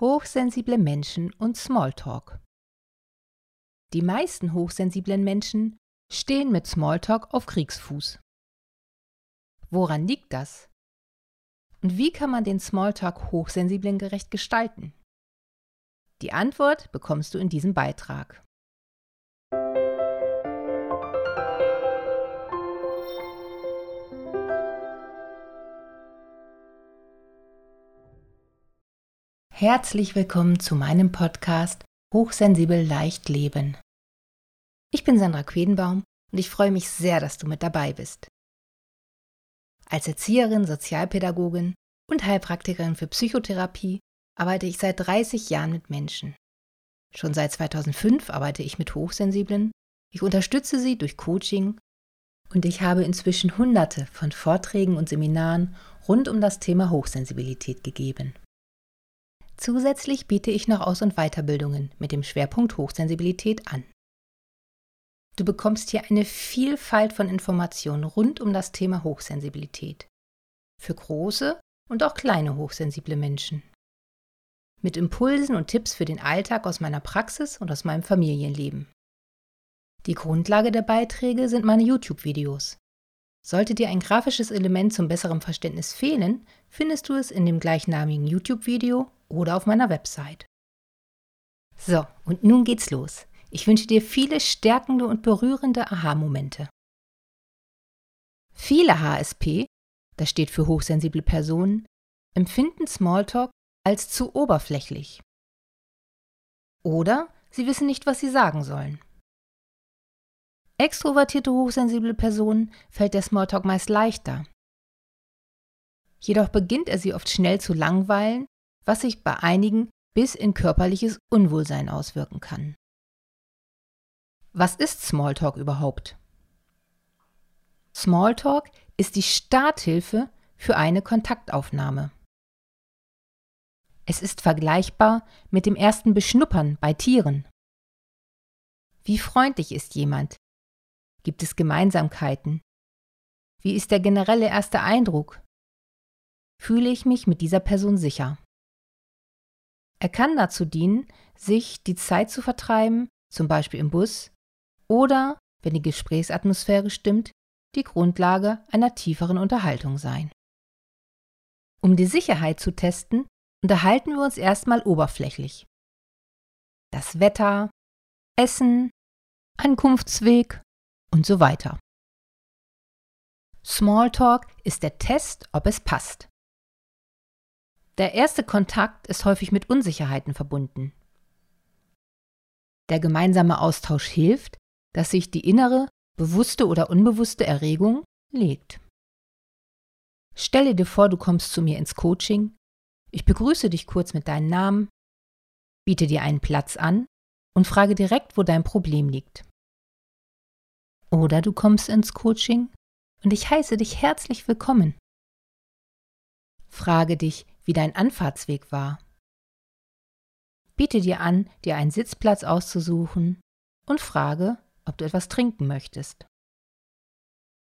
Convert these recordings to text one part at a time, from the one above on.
Hochsensible Menschen und Smalltalk. Die meisten hochsensiblen Menschen stehen mit Smalltalk auf Kriegsfuß. Woran liegt das? Und wie kann man den Smalltalk Hochsensiblen gerecht gestalten? Die Antwort bekommst du in diesem Beitrag. Herzlich willkommen zu meinem Podcast Hochsensibel leicht leben. Ich bin Sandra Quedenbaum und ich freue mich sehr, dass du mit dabei bist. Als Erzieherin, Sozialpädagogin und Heilpraktikerin für Psychotherapie arbeite ich seit 30 Jahren mit Menschen. Schon seit 2005 arbeite ich mit Hochsensiblen, ich unterstütze sie durch Coaching und ich habe inzwischen Hunderte von Vorträgen und Seminaren rund um das Thema Hochsensibilität gegeben. Zusätzlich biete ich noch Aus- und Weiterbildungen mit dem Schwerpunkt Hochsensibilität an. Du bekommst hier eine Vielfalt von Informationen rund um das Thema Hochsensibilität. Für große und auch kleine hochsensible Menschen. Mit Impulsen und Tipps für den Alltag aus meiner Praxis und aus meinem Familienleben. Die Grundlage der Beiträge sind meine YouTube-Videos. Sollte dir ein grafisches Element zum besseren Verständnis fehlen, findest du es in dem gleichnamigen YouTube-Video oder auf meiner Website. So, und nun geht's los. Ich wünsche dir viele stärkende und berührende Aha-Momente. Viele HSP, das steht für hochsensible Personen, empfinden Smalltalk als zu oberflächlich. Oder sie wissen nicht, was sie sagen sollen. Extrovertierte hochsensible Personen fällt der Smalltalk meist leichter. Jedoch beginnt er sie oft schnell zu langweilen was sich bei einigen bis in körperliches Unwohlsein auswirken kann. Was ist Smalltalk überhaupt? Smalltalk ist die Starthilfe für eine Kontaktaufnahme. Es ist vergleichbar mit dem ersten Beschnuppern bei Tieren. Wie freundlich ist jemand? Gibt es Gemeinsamkeiten? Wie ist der generelle erste Eindruck? Fühle ich mich mit dieser Person sicher? Er kann dazu dienen, sich die Zeit zu vertreiben, zum Beispiel im Bus, oder, wenn die Gesprächsatmosphäre stimmt, die Grundlage einer tieferen Unterhaltung sein. Um die Sicherheit zu testen, unterhalten wir uns erstmal oberflächlich. Das Wetter, Essen, Ankunftsweg und so weiter. Smalltalk ist der Test, ob es passt. Der erste Kontakt ist häufig mit Unsicherheiten verbunden. Der gemeinsame Austausch hilft, dass sich die innere, bewusste oder unbewusste Erregung legt. Stelle dir vor, du kommst zu mir ins Coaching, ich begrüße dich kurz mit deinem Namen, biete dir einen Platz an und frage direkt, wo dein Problem liegt. Oder du kommst ins Coaching und ich heiße dich herzlich willkommen. Frage dich, wie dein Anfahrtsweg war. Biete dir an, dir einen Sitzplatz auszusuchen und frage, ob du etwas trinken möchtest.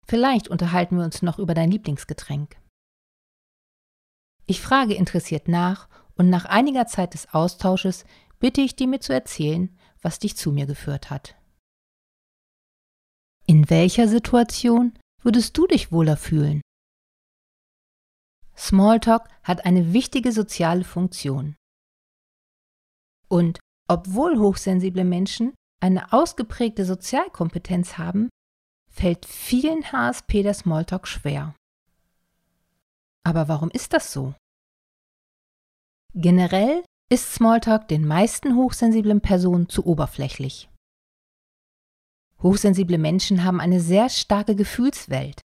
Vielleicht unterhalten wir uns noch über dein Lieblingsgetränk. Ich frage interessiert nach und nach einiger Zeit des Austausches bitte ich dir mir zu erzählen, was dich zu mir geführt hat. In welcher Situation würdest du dich wohler fühlen? Smalltalk hat eine wichtige soziale Funktion. Und obwohl hochsensible Menschen eine ausgeprägte Sozialkompetenz haben, fällt vielen HSP der Smalltalk schwer. Aber warum ist das so? Generell ist Smalltalk den meisten hochsensiblen Personen zu oberflächlich. Hochsensible Menschen haben eine sehr starke Gefühlswelt.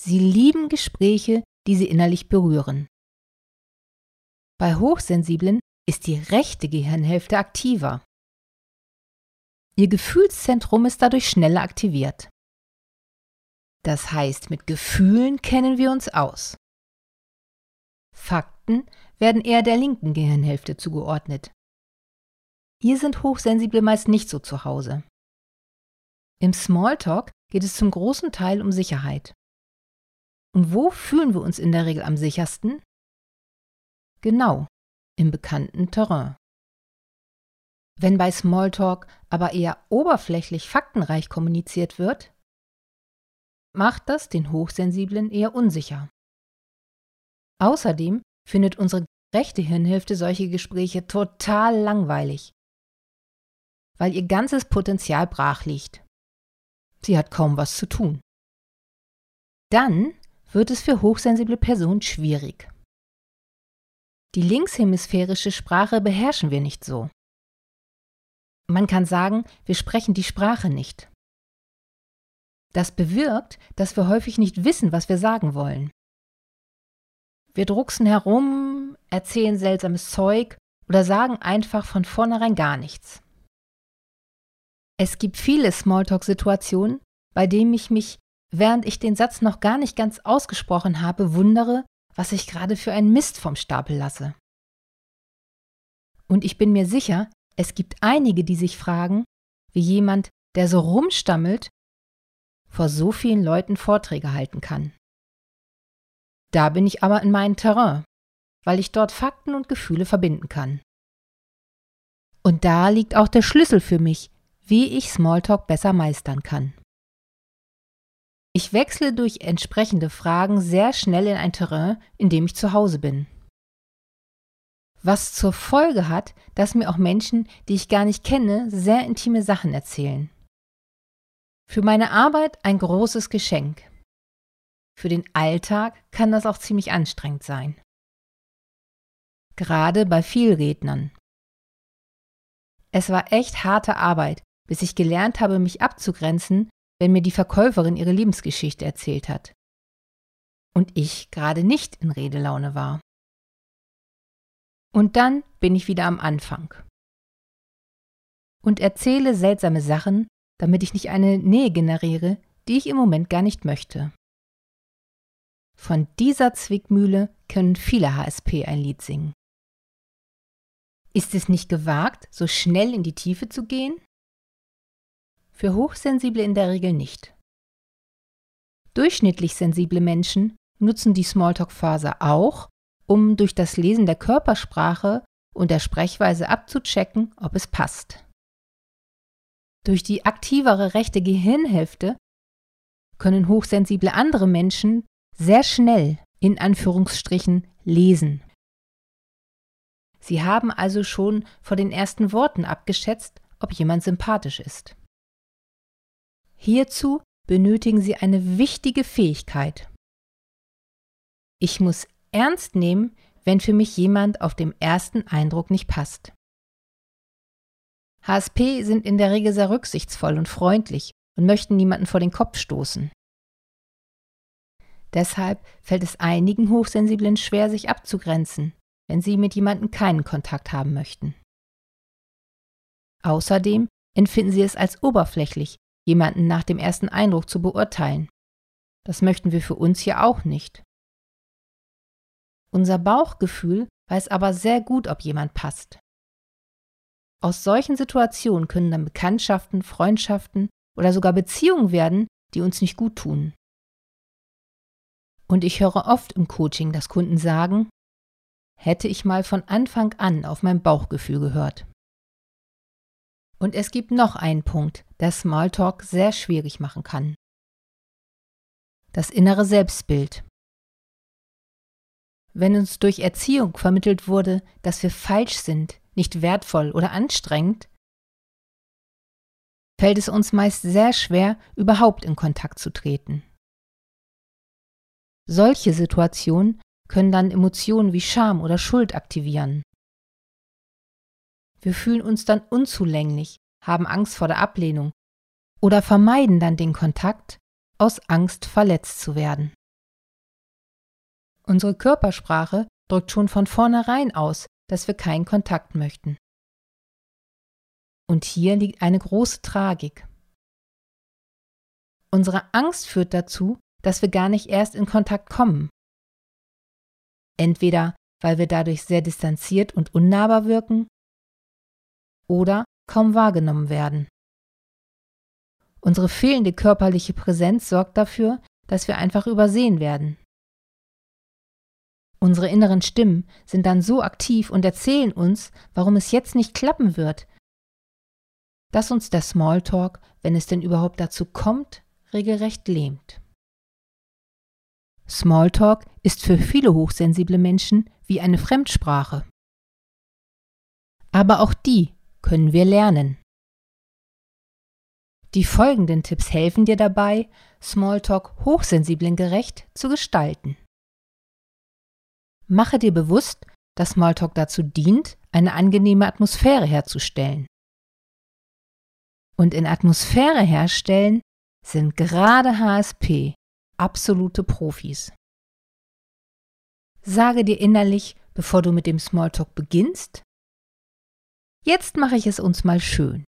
Sie lieben Gespräche, die sie innerlich berühren. Bei Hochsensiblen ist die rechte Gehirnhälfte aktiver. Ihr Gefühlszentrum ist dadurch schneller aktiviert. Das heißt, mit Gefühlen kennen wir uns aus. Fakten werden eher der linken Gehirnhälfte zugeordnet. Hier sind Hochsensible meist nicht so zu Hause. Im Smalltalk geht es zum großen Teil um Sicherheit. Und wo fühlen wir uns in der Regel am sichersten? Genau, im bekannten Terrain. Wenn bei Smalltalk aber eher oberflächlich faktenreich kommuniziert wird, macht das den Hochsensiblen eher unsicher. Außerdem findet unsere rechte Hirnhälfte solche Gespräche total langweilig, weil ihr ganzes Potenzial brach liegt. Sie hat kaum was zu tun. Dann wird es für hochsensible Personen schwierig. Die linkshemisphärische Sprache beherrschen wir nicht so. Man kann sagen, wir sprechen die Sprache nicht. Das bewirkt, dass wir häufig nicht wissen, was wir sagen wollen. Wir drucksen herum, erzählen seltsames Zeug oder sagen einfach von vornherein gar nichts. Es gibt viele Smalltalk-Situationen, bei denen ich mich, während ich den Satz noch gar nicht ganz ausgesprochen habe, wundere, was ich gerade für einen Mist vom Stapel lasse. Und ich bin mir sicher, es gibt einige, die sich fragen, wie jemand, der so rumstammelt, vor so vielen Leuten Vorträge halten kann. Da bin ich aber in meinem Terrain, weil ich dort Fakten und Gefühle verbinden kann. Und da liegt auch der Schlüssel für mich, wie ich Smalltalk besser meistern kann. Ich wechsle durch entsprechende Fragen sehr schnell in ein Terrain, in dem ich zu Hause bin was zur Folge hat, dass mir auch Menschen, die ich gar nicht kenne, sehr intime Sachen erzählen. Für meine Arbeit ein großes Geschenk. Für den Alltag kann das auch ziemlich anstrengend sein. Gerade bei Vielrednern. Es war echt harte Arbeit, bis ich gelernt habe, mich abzugrenzen, wenn mir die Verkäuferin ihre Lebensgeschichte erzählt hat. Und ich gerade nicht in Redelaune war. Und dann bin ich wieder am Anfang. Und erzähle seltsame Sachen, damit ich nicht eine Nähe generiere, die ich im Moment gar nicht möchte. Von dieser Zwickmühle können viele HSP ein Lied singen. Ist es nicht gewagt, so schnell in die Tiefe zu gehen? Für Hochsensible in der Regel nicht. Durchschnittlich sensible Menschen nutzen die Smalltalk-Phase auch, um durch das Lesen der Körpersprache und der Sprechweise abzuchecken, ob es passt. Durch die aktivere rechte Gehirnhälfte können hochsensible andere Menschen sehr schnell in Anführungsstrichen lesen. Sie haben also schon vor den ersten Worten abgeschätzt, ob jemand sympathisch ist. Hierzu benötigen Sie eine wichtige Fähigkeit. Ich muss ernst nehmen, wenn für mich jemand auf dem ersten Eindruck nicht passt. HSP sind in der Regel sehr rücksichtsvoll und freundlich und möchten niemanden vor den Kopf stoßen. Deshalb fällt es einigen Hochsensiblen schwer, sich abzugrenzen, wenn sie mit jemandem keinen Kontakt haben möchten. Außerdem empfinden sie es als oberflächlich, jemanden nach dem ersten Eindruck zu beurteilen. Das möchten wir für uns hier auch nicht. Unser Bauchgefühl weiß aber sehr gut, ob jemand passt. Aus solchen Situationen können dann Bekanntschaften, Freundschaften oder sogar Beziehungen werden, die uns nicht gut tun. Und ich höre oft im Coaching, dass Kunden sagen, hätte ich mal von Anfang an auf mein Bauchgefühl gehört. Und es gibt noch einen Punkt, der Smalltalk sehr schwierig machen kann. Das innere Selbstbild. Wenn uns durch Erziehung vermittelt wurde, dass wir falsch sind, nicht wertvoll oder anstrengend, fällt es uns meist sehr schwer, überhaupt in Kontakt zu treten. Solche Situationen können dann Emotionen wie Scham oder Schuld aktivieren. Wir fühlen uns dann unzulänglich, haben Angst vor der Ablehnung oder vermeiden dann den Kontakt aus Angst verletzt zu werden. Unsere Körpersprache drückt schon von vornherein aus, dass wir keinen Kontakt möchten. Und hier liegt eine große Tragik. Unsere Angst führt dazu, dass wir gar nicht erst in Kontakt kommen. Entweder weil wir dadurch sehr distanziert und unnahbar wirken oder kaum wahrgenommen werden. Unsere fehlende körperliche Präsenz sorgt dafür, dass wir einfach übersehen werden. Unsere inneren Stimmen sind dann so aktiv und erzählen uns, warum es jetzt nicht klappen wird, dass uns der Smalltalk, wenn es denn überhaupt dazu kommt, regelrecht lähmt. Smalltalk ist für viele hochsensible Menschen wie eine Fremdsprache. Aber auch die können wir lernen. Die folgenden Tipps helfen dir dabei, Smalltalk hochsensiblen gerecht zu gestalten. Mache dir bewusst, dass Smalltalk dazu dient, eine angenehme Atmosphäre herzustellen. Und in Atmosphäre herstellen sind gerade HSP absolute Profis. Sage dir innerlich, bevor du mit dem Smalltalk beginnst, jetzt mache ich es uns mal schön.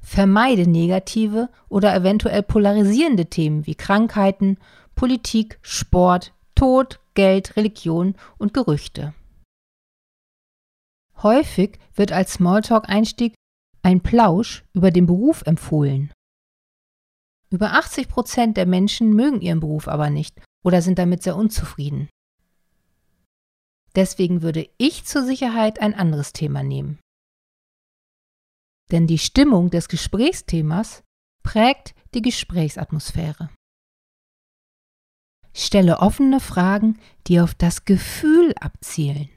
Vermeide negative oder eventuell polarisierende Themen wie Krankheiten, Politik, Sport, Tod, Geld, Religion und Gerüchte. Häufig wird als Smalltalk-Einstieg ein Plausch über den Beruf empfohlen. Über 80 Prozent der Menschen mögen ihren Beruf aber nicht oder sind damit sehr unzufrieden. Deswegen würde ich zur Sicherheit ein anderes Thema nehmen. Denn die Stimmung des Gesprächsthemas prägt die Gesprächsatmosphäre. Stelle offene Fragen, die auf das Gefühl abzielen.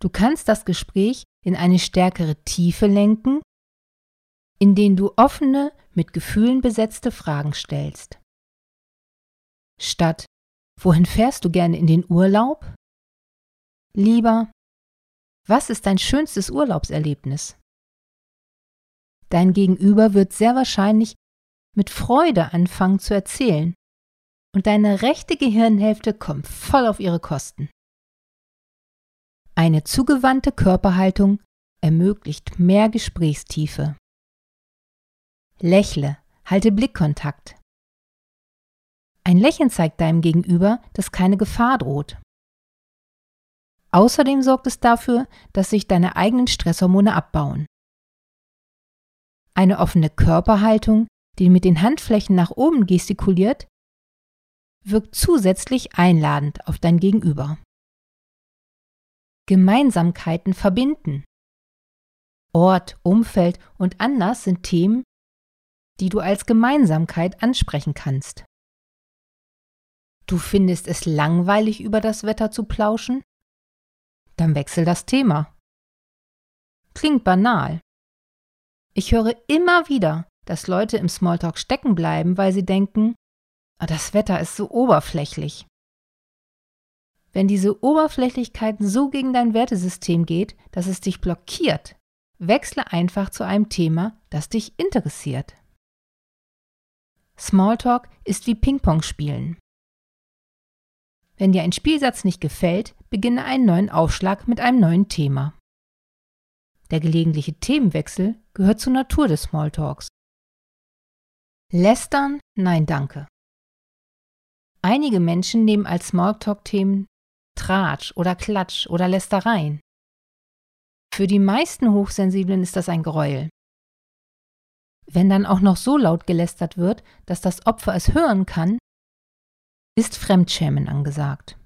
Du kannst das Gespräch in eine stärkere Tiefe lenken, indem du offene, mit Gefühlen besetzte Fragen stellst. Statt Wohin fährst du gerne in den Urlaub? Lieber was ist dein schönstes Urlaubserlebnis? Dein Gegenüber wird sehr wahrscheinlich mit Freude anfangen zu erzählen und deine rechte Gehirnhälfte kommt voll auf ihre Kosten. Eine zugewandte Körperhaltung ermöglicht mehr Gesprächstiefe. Lächle, halte Blickkontakt. Ein Lächeln zeigt deinem Gegenüber, dass keine Gefahr droht. Außerdem sorgt es dafür, dass sich deine eigenen Stresshormone abbauen. Eine offene Körperhaltung, die mit den Handflächen nach oben gestikuliert, wirkt zusätzlich einladend auf dein Gegenüber. Gemeinsamkeiten verbinden. Ort, Umfeld und Anlass sind Themen, die du als Gemeinsamkeit ansprechen kannst. Du findest es langweilig, über das Wetter zu plauschen? Dann wechsel das Thema. Klingt banal. Ich höre immer wieder, dass Leute im Smalltalk stecken bleiben, weil sie denken, oh, das Wetter ist so oberflächlich. Wenn diese Oberflächlichkeit so gegen dein Wertesystem geht, dass es dich blockiert, wechsle einfach zu einem Thema, das dich interessiert. Smalltalk ist wie Ping-Pong spielen. Wenn dir ein Spielsatz nicht gefällt, beginne einen neuen Aufschlag mit einem neuen Thema. Der gelegentliche Themenwechsel gehört zur Natur des Smalltalks. Lästern? Nein, danke. Einige Menschen nehmen als Smalltalk-Themen Tratsch oder Klatsch oder Lästereien. Für die meisten Hochsensiblen ist das ein Gräuel. Wenn dann auch noch so laut gelästert wird, dass das Opfer es hören kann, ist Fremdschämen angesagt.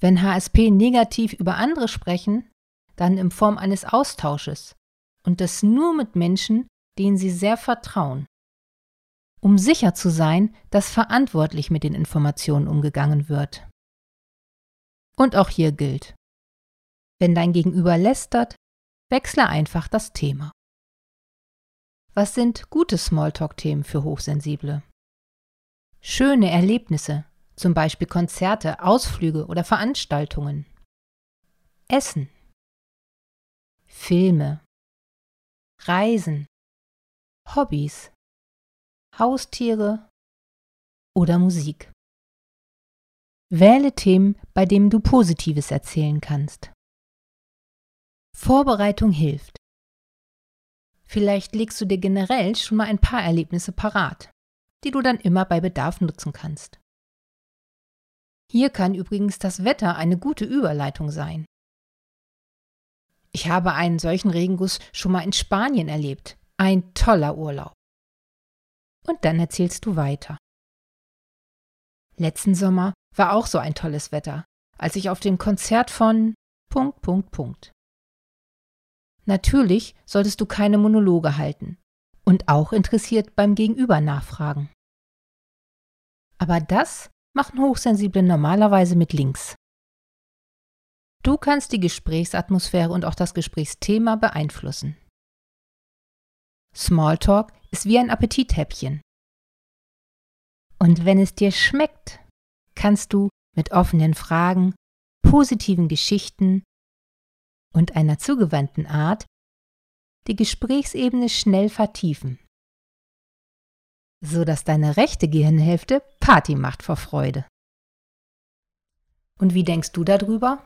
Wenn HSP negativ über andere sprechen, dann in Form eines Austausches und das nur mit Menschen, denen sie sehr vertrauen, um sicher zu sein, dass verantwortlich mit den Informationen umgegangen wird. Und auch hier gilt, wenn dein Gegenüber lästert, wechsle einfach das Thema. Was sind gute Smalltalk-Themen für Hochsensible? Schöne Erlebnisse, zum Beispiel Konzerte, Ausflüge oder Veranstaltungen. Essen. Filme. Reisen. Hobbys. Haustiere oder Musik. Wähle Themen, bei denen du Positives erzählen kannst. Vorbereitung hilft. Vielleicht legst du dir generell schon mal ein paar Erlebnisse parat die du dann immer bei Bedarf nutzen kannst. Hier kann übrigens das Wetter eine gute Überleitung sein. Ich habe einen solchen Regenguss schon mal in Spanien erlebt. Ein toller Urlaub. Und dann erzählst du weiter. Letzten Sommer war auch so ein tolles Wetter, als ich auf dem Konzert von Punkt, Punkt, Punkt. Natürlich solltest du keine Monologe halten und auch interessiert beim Gegenüber nachfragen. Aber das machen Hochsensible normalerweise mit links. Du kannst die Gesprächsatmosphäre und auch das Gesprächsthema beeinflussen. Smalltalk ist wie ein Appetithäppchen. Und wenn es dir schmeckt, kannst du mit offenen Fragen, positiven Geschichten und einer zugewandten Art die Gesprächsebene schnell vertiefen, so dass deine rechte Gehirnhälfte Party macht vor Freude. Und wie denkst du darüber?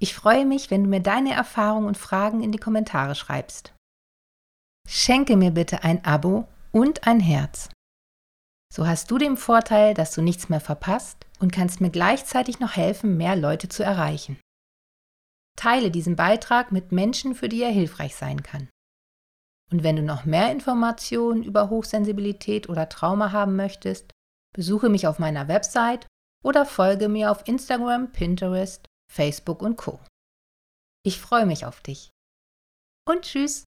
Ich freue mich, wenn du mir deine Erfahrungen und Fragen in die Kommentare schreibst. Schenke mir bitte ein Abo und ein Herz. So hast du den Vorteil, dass du nichts mehr verpasst und kannst mir gleichzeitig noch helfen, mehr Leute zu erreichen. Teile diesen Beitrag mit Menschen, für die er hilfreich sein kann. Und wenn du noch mehr Informationen über Hochsensibilität oder Trauma haben möchtest, besuche mich auf meiner Website oder folge mir auf Instagram, Pinterest Facebook und Co. Ich freue mich auf dich. Und tschüss.